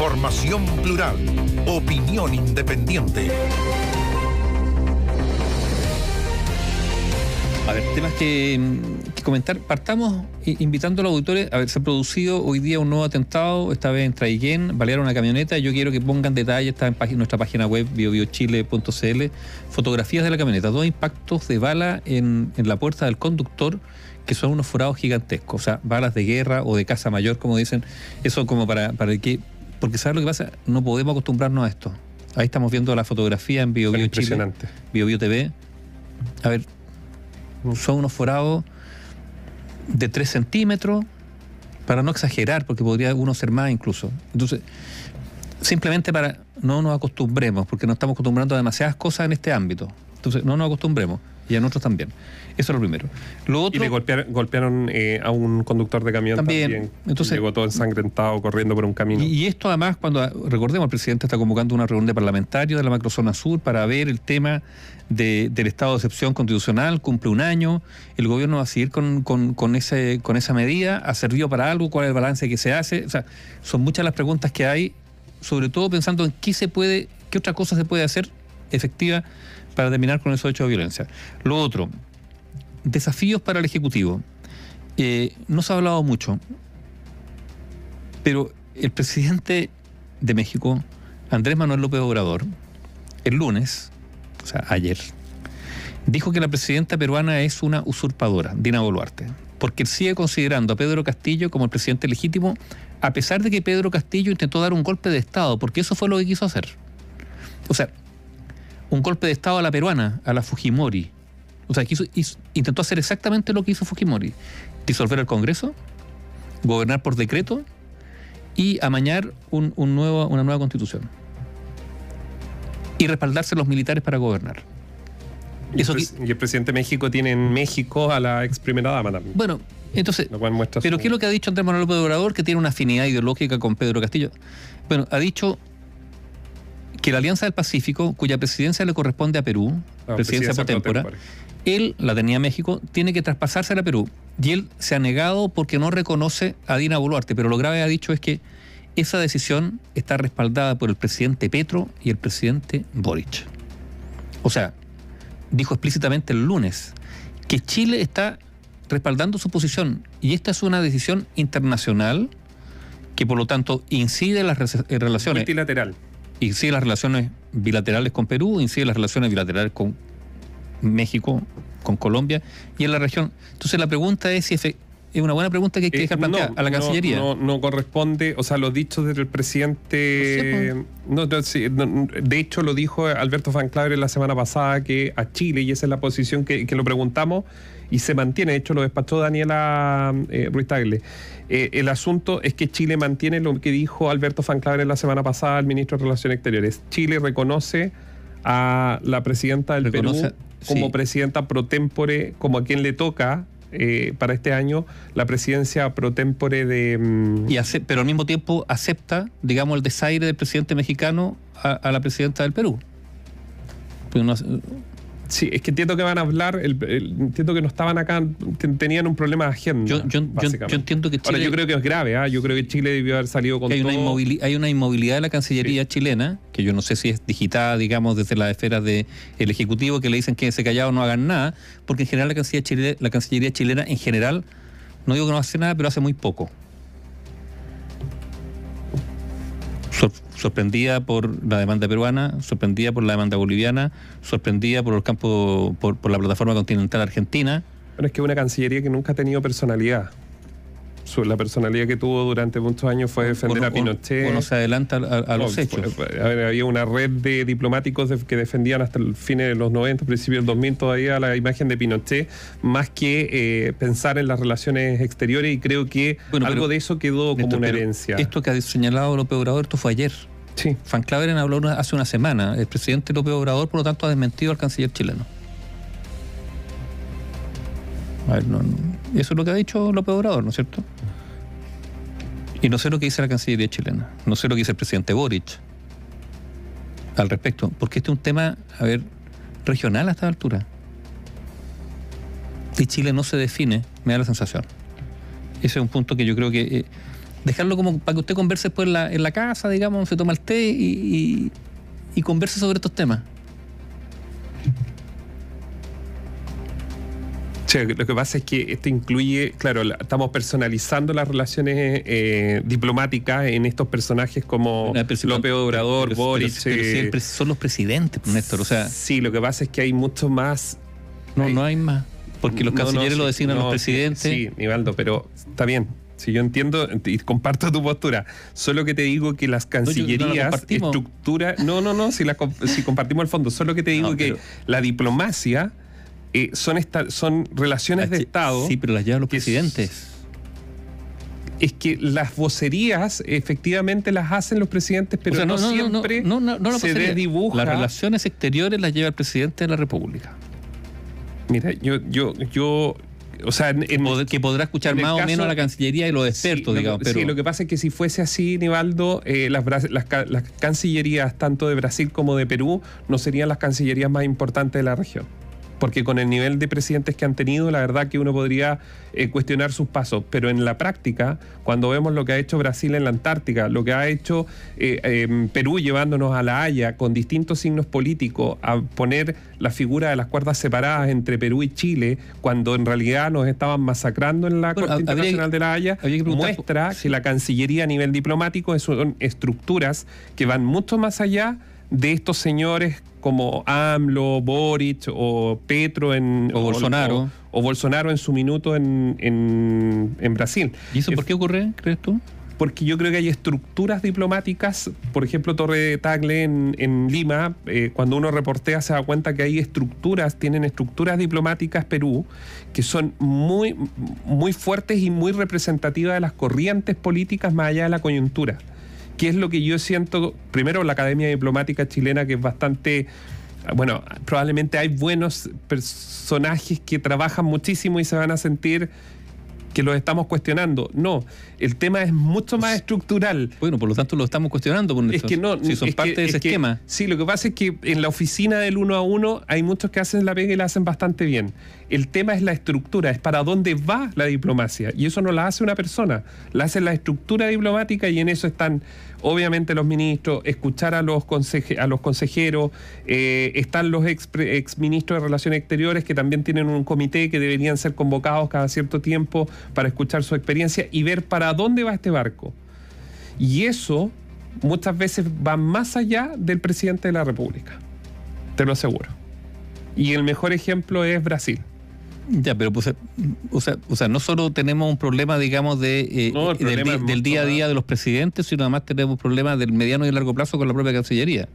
Información plural. Opinión independiente. A ver, temas que, comentar. Partamos invitando a los auditores. A ver, se ha producido hoy día un nuevo atentado, esta vez en Traiguén, balearon una camioneta. Yo quiero que pongan detalles, está en nuestra página web biobiochile.cl, fotografías de la camioneta, dos impactos de bala en, en la puerta del conductor que son unos forados gigantescos, o sea, balas de guerra o de casa mayor, como dicen, eso como para, para que, porque ¿sabes lo que pasa? No podemos acostumbrarnos a esto. Ahí estamos viendo la fotografía en Bio, Bio Chile, TV. A ver, son unos forados de 3 centímetros, para no exagerar, porque podría uno ser más incluso. Entonces, simplemente para no nos acostumbremos, porque nos estamos acostumbrando a demasiadas cosas en este ámbito. Entonces, no nos acostumbremos y a nosotros también. Eso es lo primero. Lo otro, y le golpearon, eh, a un conductor de camión también. Entonces, llegó todo ensangrentado corriendo por un camino. Y, esto además, cuando recordemos, el presidente está convocando una reunión de parlamentarios de la macrozona sur para ver el tema del estado de excepción constitucional, cumple un año, el gobierno va a seguir con, con, ese, con esa medida, ¿ha servido para algo? ¿Cuál es el balance que se hace? O sea, son muchas las preguntas que hay, sobre todo pensando en qué se puede, qué otra cosa se puede hacer efectiva para terminar con esos hechos de violencia. Lo otro, desafíos para el Ejecutivo. Eh, no se ha hablado mucho, pero el presidente de México, Andrés Manuel López Obrador, el lunes, o sea, ayer, dijo que la presidenta peruana es una usurpadora, Dina Boluarte, porque sigue considerando a Pedro Castillo como el presidente legítimo, a pesar de que Pedro Castillo intentó dar un golpe de Estado, porque eso fue lo que quiso hacer. O sea, un golpe de Estado a la peruana, a la Fujimori. O sea, quiso, intentó hacer exactamente lo que hizo Fujimori. Disolver el Congreso, gobernar por decreto y amañar un, nuevo, una nueva constitución. Y respaldarse los militares para gobernar. Y, el, presidente de México tiene en México a la ex primera dama también. Bueno, entonces, pero ¿qué es lo que ha dicho Andrés Manuel López Obrador? Que tiene una afinidad ideológica con Pedro Castillo. Bueno, ha dicho que la Alianza del Pacífico, cuya presidencia le corresponde a Perú, ah, presidencia, por él la tenía México, tiene que traspasarse a Perú. Y él se ha negado porque no reconoce a Dina Boluarte, pero lo grave ha dicho es que esa decisión está respaldada por el presidente Petro y el presidente Boric. O sea, dijo explícitamente el lunes que Chile está respaldando su posición y esta es una decisión internacional que por lo tanto incide en las relaciones multilateral incide las relaciones bilaterales con Perú, incide las relaciones bilaterales con México, con Colombia y en la región. Entonces la pregunta es si es una buena pregunta que hay que eh, dejar plantear a la Cancillería. No, no, corresponde, o sea, lo dicho del presidente. No, de hecho, lo dijo Alberto Van Claver la semana pasada que a Chile, y esa es la posición que, lo preguntamos, y se mantiene. De hecho, lo despachó Daniela eh, Ruiz Tagle. Eh, el asunto es que Chile mantiene lo que dijo Alberto Van Claver la semana pasada al ministro de Relaciones Exteriores. Chile reconoce a la presidenta del Perú como presidenta pro tempore, como a quien le toca eh, para este año la presidencia pro tempore de... Mm, y pero al mismo tiempo acepta, digamos, el desaire del presidente mexicano a, la presidenta del Perú. Pues Sí, es que entiendo que van a hablar, entiendo que no estaban acá, tenían un problema de agenda. Yo, entiendo que Chile. Ahora, yo creo que es grave, ¿ah? yo creo que Chile debió haber salido con. Hay, Una hay una inmovilidad de la Cancillería chilena, que yo no sé si es digitada, digamos, desde las esferas del Ejecutivo, que le dicen que se callado no hagan nada, porque en general la Cancillería, la Cancillería chilena, en general, no digo que no hace nada, pero hace muy poco. Sorprendida por la demanda peruana, sorprendida por la demanda boliviana, sorprendida por el campo, por, por la plataforma continental argentina. Pero es que una cancillería que nunca ha tenido personalidad la personalidad que tuvo durante muchos años fue defender a Pinochet. Uno se adelanta a, los hechos. había una red de diplomáticos que defendían hasta el fin de los 90, principios del 2000 todavía la imagen de Pinochet, más que eh, pensar en las relaciones exteriores y creo que algo de eso quedó como una herencia. Esto que ha señalado López Obrador, esto fue ayer. Sí. Van Claveren habló hace una semana. El presidente López Obrador, por lo tanto, ha desmentido al canciller chileno. A ver, no, eso es lo que ha dicho López Obrador, ¿no es cierto? Y no sé lo que dice la Cancillería chilena, no sé lo que dice el presidente Boric al respecto, porque este es un tema, a ver, regional a esta altura. Y Chile no se define, me da la sensación. Ese es un punto que yo creo que... Eh, dejarlo como para que usted converse después en la, casa, digamos, se toma el té y converse sobre estos temas. Sí, lo que pasa es que esto incluye, claro, la- estamos personalizando las relaciones eh, diplomáticas en estos personajes como si- López Obrador, pero- Boric. pero- eh, pres- son los presidentes, pues, Néstor. O sea, sí, lo que pasa es que hay mucho más no, hay- no hay más. Porque los No, no, cancilleres lo designan no, los presidentes. Sí, Nivaldo, pero está bien. Si yo entiendo y comparto tu postura, solo que te digo que las cancillerías, estructura, no, no, no, si, la, si compartimos el fondo, solo que te digo que la diplomacia eh, son esta, son relaciones de Estado. Sí, pero las llevan los es- presidentes. Es que las vocerías efectivamente las hacen los presidentes, pero O sea, no, siempre no, no, no, no se desdibuja. Las relaciones exteriores las lleva el presidente de la República. Mira, yo, yo, yo, o sea, en, en- Pod- que podrá escuchar más o menos a la Cancillería y los expertos, digamos. Pero sí, lo que pasa es que si fuese así, Nivaldo, eh, las cancillerías tanto de Brasil como de Perú no serían las cancillerías más importantes de la región. Porque con el nivel de presidentes que han tenido, la verdad que uno podría eh, cuestionar sus pasos. Pero en la práctica, cuando vemos lo que ha hecho Brasil en la Antártica, lo que ha hecho eh, em, Perú llevándonos a La Haya con distintos signos políticos, a poner la figura de las cuerdas separadas entre Perú y Chile, cuando en realidad nos estaban masacrando en la Bueno, Corte habría Internacional de La Haya, que muestra que la Cancillería a nivel diplomático es- son estructuras que van mucho más allá de estos señores como AMLO, Boric o Petro en, O Bolsonaro. o, o Bolsonaro en su minuto en, en- en Brasil. ¿Y eso por qué ocurre, crees tú? Porque yo creo que hay estructuras diplomáticas, por ejemplo, Torre Tagle en, en Lima, eh, cuando uno reportea se da cuenta que hay estructuras, tienen estructuras diplomáticas Perú, que son muy, muy fuertes y muy representativas de las corrientes políticas más allá de la coyuntura. Que es lo que yo siento, primero la Academia Diplomática Chilena, que es bastante bueno, probablemente hay buenos personajes que trabajan muchísimo y se van a sentir que los estamos cuestionando. No, el tema es mucho más estructural. Bueno, por lo tanto lo estamos cuestionando. Por Es que no, si son es parte que- de ese es que- esquema. Sí, lo que pasa es que en la oficina del uno a uno hay muchos que hacen la pega y la hacen bastante bien. El tema es la estructura, es para dónde va la diplomacia. Y eso no la hace una persona, la hace la estructura diplomática y en eso están obviamente los ministros, escuchar a los, consejeros, eh, están los ex, ex ministros de Relaciones Exteriores que también tienen un comité que deberían ser convocados cada cierto tiempo para escuchar su experiencia y ver para dónde va este barco. Y eso muchas veces va más allá del presidente de la República. Te lo aseguro. Y el mejor ejemplo es Brasil. Ya, pero pues, o, sea, o sea, no solo tenemos un problema, digamos, de, eh, No, del, del día a día de los presidentes, sino además tenemos problemas del mediano y largo plazo con la propia Cancillería.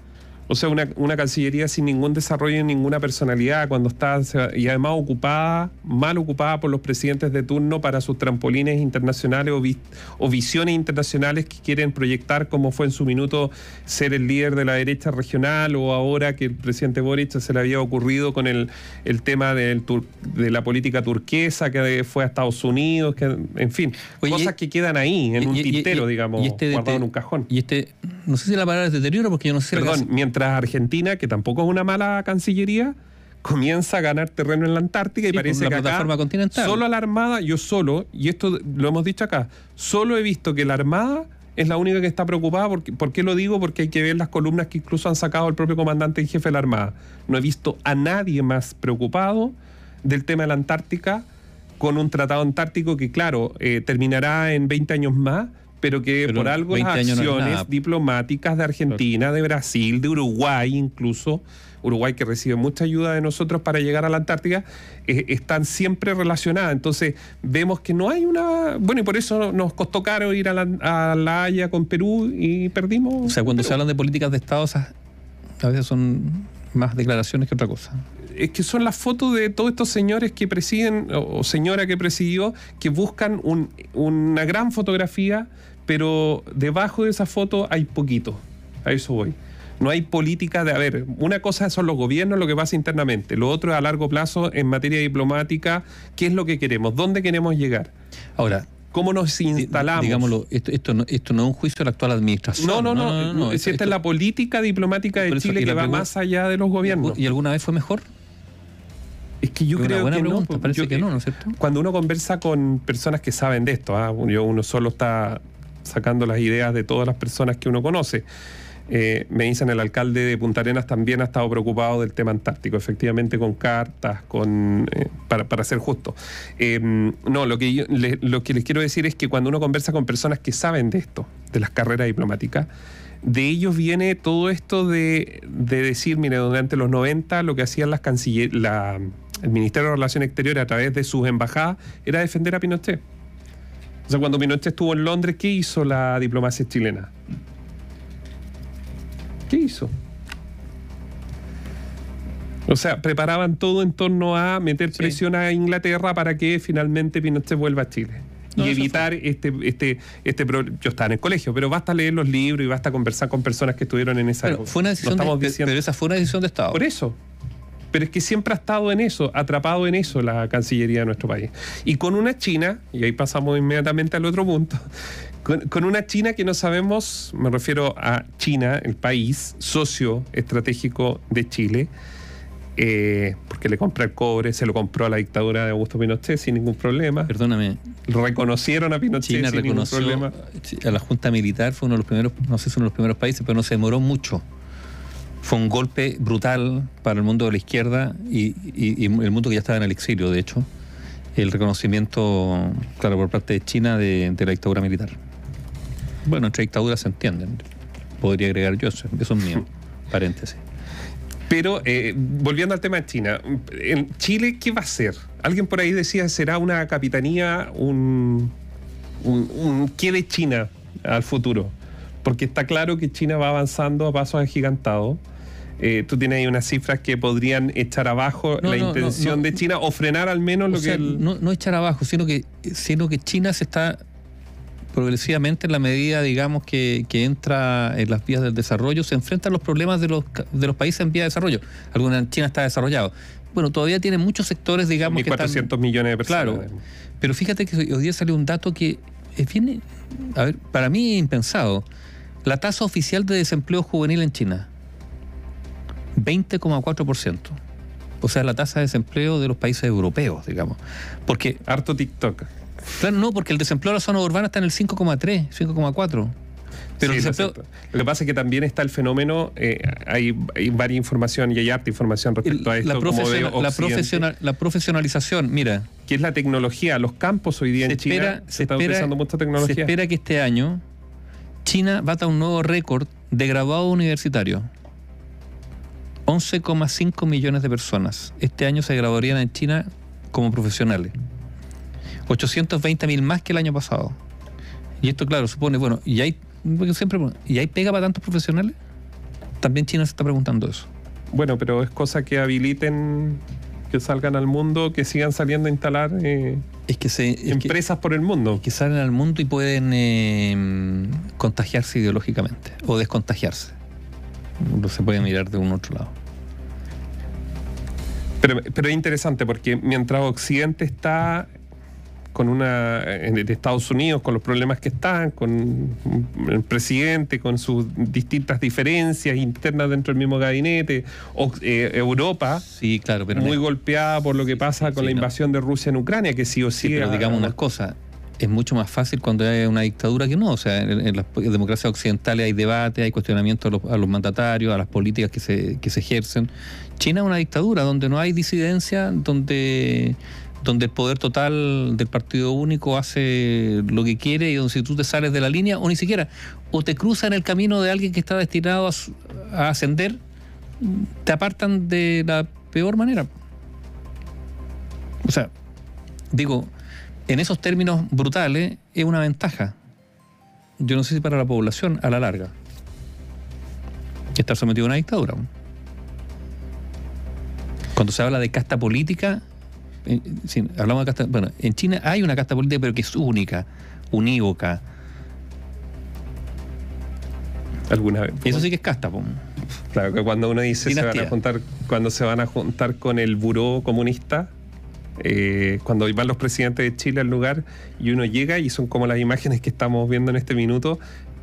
O sea, una, una Cancillería sin ningún desarrollo ninguna personalidad, cuando está, y además ocupada, mal ocupada por los presidentes de turno para sus trampolines internacionales o, vi- o visiones internacionales que quieren proyectar, como fue en su minuto ser el líder de la derecha regional, o ahora que el presidente Boric se le había ocurrido con el, el tema del tur- de la política turquesa, que fue a Estados Unidos, que, en fin, Oye, cosas que quedan ahí, en un Y- y- y- tintero, y- digamos, este guardado en un cajón. Y este, no sé si la palabra es deterioro, porque yo no sé Perdón, mientras Argentina, que tampoco es una mala cancillería, comienza a ganar terreno en la Antártica y Sí, pues, parece que acá solo a la Armada, yo solo, y esto lo hemos dicho acá, solo he visto que la Armada es la única que está preocupada. Porque, ¿Por qué lo digo? Porque hay que ver las columnas que incluso han sacado el propio comandante en jefe de la Armada. No he visto a nadie más preocupado del tema de la Antártica con un tratado antártico que, claro, eh, terminará en 20 años más, pero que Pero por algo las 20 años no es acciones diplomáticas de Argentina, de Brasil, de Uruguay incluso, Uruguay que recibe mucha ayuda de nosotros para llegar a la Antártica, eh, están siempre relacionadas. Entonces vemos que no hay una... Bueno, y por eso nos costó caro ir a la, a la Haya con Perú y perdimos. O sea, cuando Perú. se hablan de políticas de Estado, a veces son más declaraciones que otra cosa. Es que son las fotos de todos estos señores que presiden, o señora que presidió, que buscan un- una gran fotografía, pero debajo de esa foto hay poquito. A eso voy. No hay política de, a ver, una cosa son los gobiernos, lo que pasa internamente, lo otro es a largo plazo en materia diplomática, qué es lo que queremos, dónde queremos llegar, Ahora, cómo nos instalamos. digámoslo, esto, esto, no, esto no es un juicio de la actual administración. no, no, no, si esto- esta es la política diplomática de Chile que va más allá de los gobiernos. ¿Y alguna vez fue mejor? Es que yo creo buena que pregunta, no. pues, parece yo- que no, ¿no es cierto? Cuando uno conversa con personas que saben de esto, yo uno solo está sacando las ideas de todas las personas que uno conoce. Eh, me dicen el alcalde de Punta Arenas también ha estado preocupado del tema antártico, efectivamente con cartas, con eh, para, ser justo. Eh, no, lo que, lo que les quiero decir es que cuando uno conversa con personas que saben de esto, de las carreras diplomáticas, de ellos viene todo esto de, decir, mire, durante los 90 lo que hacían las canciller, el Ministerio de Relaciones Exteriores a través de sus embajadas era defender a Pinochet. O sea, cuando Pinochet estuvo en Londres, ¿qué hizo la diplomacia chilena? ¿Qué hizo? O sea, preparaban todo en torno a meter presión a Inglaterra para que finalmente Pinochet vuelva a Chile. y evitar este, este, este Yo estaba en el colegio, pero basta leer los libros y basta conversar con personas que estuvieron en esa época. Fue una decisión de, pero esa fue una decisión de Estado. Por eso. Pero es que siempre ha estado en eso, atrapado en eso la Cancillería de nuestro país. Y con una China, y ahí pasamos inmediatamente al otro punto, con, una China que no sabemos, me refiero a China, el país socio estratégico de Chile, eh, porque le compra el cobre, se lo compró a la dictadura de Augusto Pinochet sin ningún problema. Perdóname. Reconocieron a Pinochet China sin ningún problema. A la Junta Militar fue uno de los primeros, no sé si uno de los primeros países, pero no se demoró mucho. Fue un golpe brutal para el mundo de la izquierda y, el mundo que ya estaba en el exilio, de hecho. El reconocimiento, claro, por parte de China de la dictadura militar. Bueno, entre dictaduras se entienden. Podría agregar yo eso, eso es mío. Paréntesis. Pero eh, volviendo al tema de China, en Chile, ¿qué va a ser? Alguien por ahí decía, ¿será una capitanía, un, un, qué de China al futuro? Porque está claro que China va avanzando a pasos agigantados. Eh, tú tienes ahí unas cifras que podrían echar abajo la intención de China o frenar al menos lo que... No, no echar abajo, sino que, sino que China se está progresivamente en la medida, digamos, que, entra en las vías del desarrollo, se enfrentan los problemas de los, de los países en vía de desarrollo. Alguna China está desarrollado. Bueno, todavía tiene muchos sectores, digamos, 1.400 millones de personas. Claro, pero fíjate que hoy día salió un dato que es bien, a ver, para mí impensado. La tasa oficial de desempleo juvenil en China, 20,4%. O sea, la tasa de desempleo de los países europeos, digamos. Porque... Harto TikTok. Claro, no, porque el desempleo de la zona urbana está en el 5,3, 5,4. Pero lo que pasa es que también está el fenómeno, eh, hay, varias información y hay harta información respecto a esto. La, la, profesionalización, mira. Que es la tecnología, los campos hoy día en China se, está utilizando mucha tecnología. Se espera que este año China bata un nuevo récord de graduado universitario. 11,5 millones de personas. Este año se graduarían en China como profesionales. 820 mil más que el año pasado. Y esto, claro, supone, bueno, ¿y hay, siempre, ¿y hay pega para tantos profesionales? También China se está preguntando eso. Bueno, pero es cosa que habiliten que salgan al mundo, que sigan saliendo a instalar eh, es que se, empresas por el mundo. Que salen al mundo y pueden eh, contagiarse ideológicamente o descontagiarse. No se puede mirar de un otro lado. Pero, pero es interesante porque mientras Occidente está con una de Estados Unidos, con los problemas que están, con el presidente, con sus distintas diferencias internas dentro del mismo gabinete, o, eh, Europa, sí, claro, pero muy golpeada por lo que pasa con la invasión de Rusia en Ucrania, que sí o sí. pero digamos una cosa, es mucho más fácil cuando hay una dictadura que no. O sea, en, las democracias occidentales hay debate, hay cuestionamiento a los, a los, mandatarios, a las políticas que se, que se ejercen. China es una dictadura donde no hay disidencia, donde donde el poder total del partido único hace lo que quiere y donde si tú te sales de la línea o ni siquiera, o te cruzan el camino de alguien que está destinado a, ascender, te apartan de la peor manera. O sea, digo, en esos términos brutales es una ventaja. Yo no sé si para la población a la larga. Estar sometido a una dictadura. Cuando se habla de casta política, hablamos de casta, bueno, en China hay una casta política, pero que es única, unívoca. ¿Alguna vez? Eso sí que es casta, Claro, que cuando uno dice se van a juntar, cuando se van a juntar con el buró comunista, eh, cuando van los presidentes de Chile al lugar y uno llega y son como las imágenes que estamos viendo en este minuto,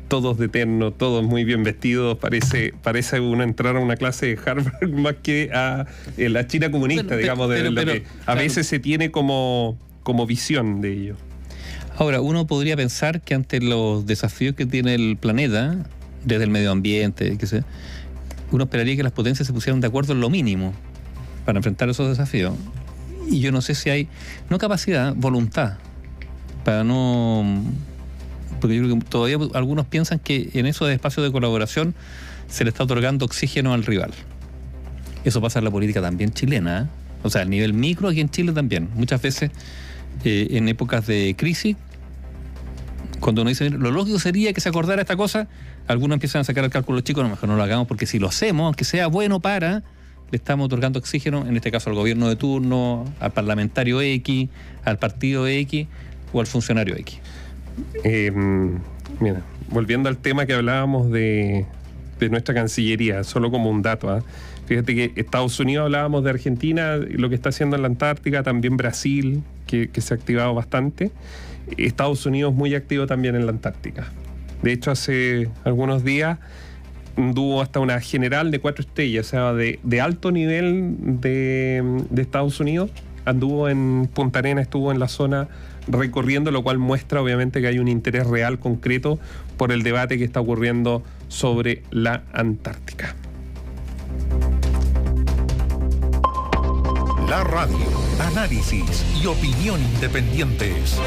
todos de terno, todos muy bien vestidos, parece, parece uno entrar a una clase de Harvard más que a eh, la China comunista, digamos, de lo que a veces se tiene como, como visión de ello. Ahora, uno podría pensar que ante los desafíos que tiene el planeta, desde el medio ambiente, que sé, uno esperaría que las potencias se pusieran de acuerdo en lo mínimo para enfrentar esos desafíos. Y yo no sé si hay, no capacidad, voluntad, para no... Porque yo creo que todavía algunos piensan que en esos espacios de colaboración se le está otorgando oxígeno al rival. Eso pasa en la política también chilena, ¿eh? o sea, a nivel micro aquí en Chile también. Muchas veces eh, en épocas de crisis, cuando uno dice, lo lógico sería que se acordara esta cosa, algunos empiezan a sacar el cálculo chicos, no, mejor no lo hagamos porque si lo hacemos, aunque sea bueno para, le estamos otorgando oxígeno, en este caso al gobierno de turno, al parlamentario X, al partido X o al funcionario X. Eh, mira, volviendo al tema que hablábamos de, de nuestra Cancillería, solo como un dato. ¿ah? Fíjate que Estados Unidos hablábamos de Argentina, lo que está haciendo en la Antártica, también Brasil, que, se ha activado bastante. Estados Unidos muy activo también en la Antártica. De hecho, hace algunos días tuvo hasta una general de cuatro estrellas, o sea, de, alto nivel de, de, Estados Unidos. Anduvo en Punta Arena, estuvo en la zona recorriendo, lo cual muestra obviamente que hay un interés real, concreto, por el debate que está ocurriendo sobre la Antártica. La radio, análisis y opinión independientes.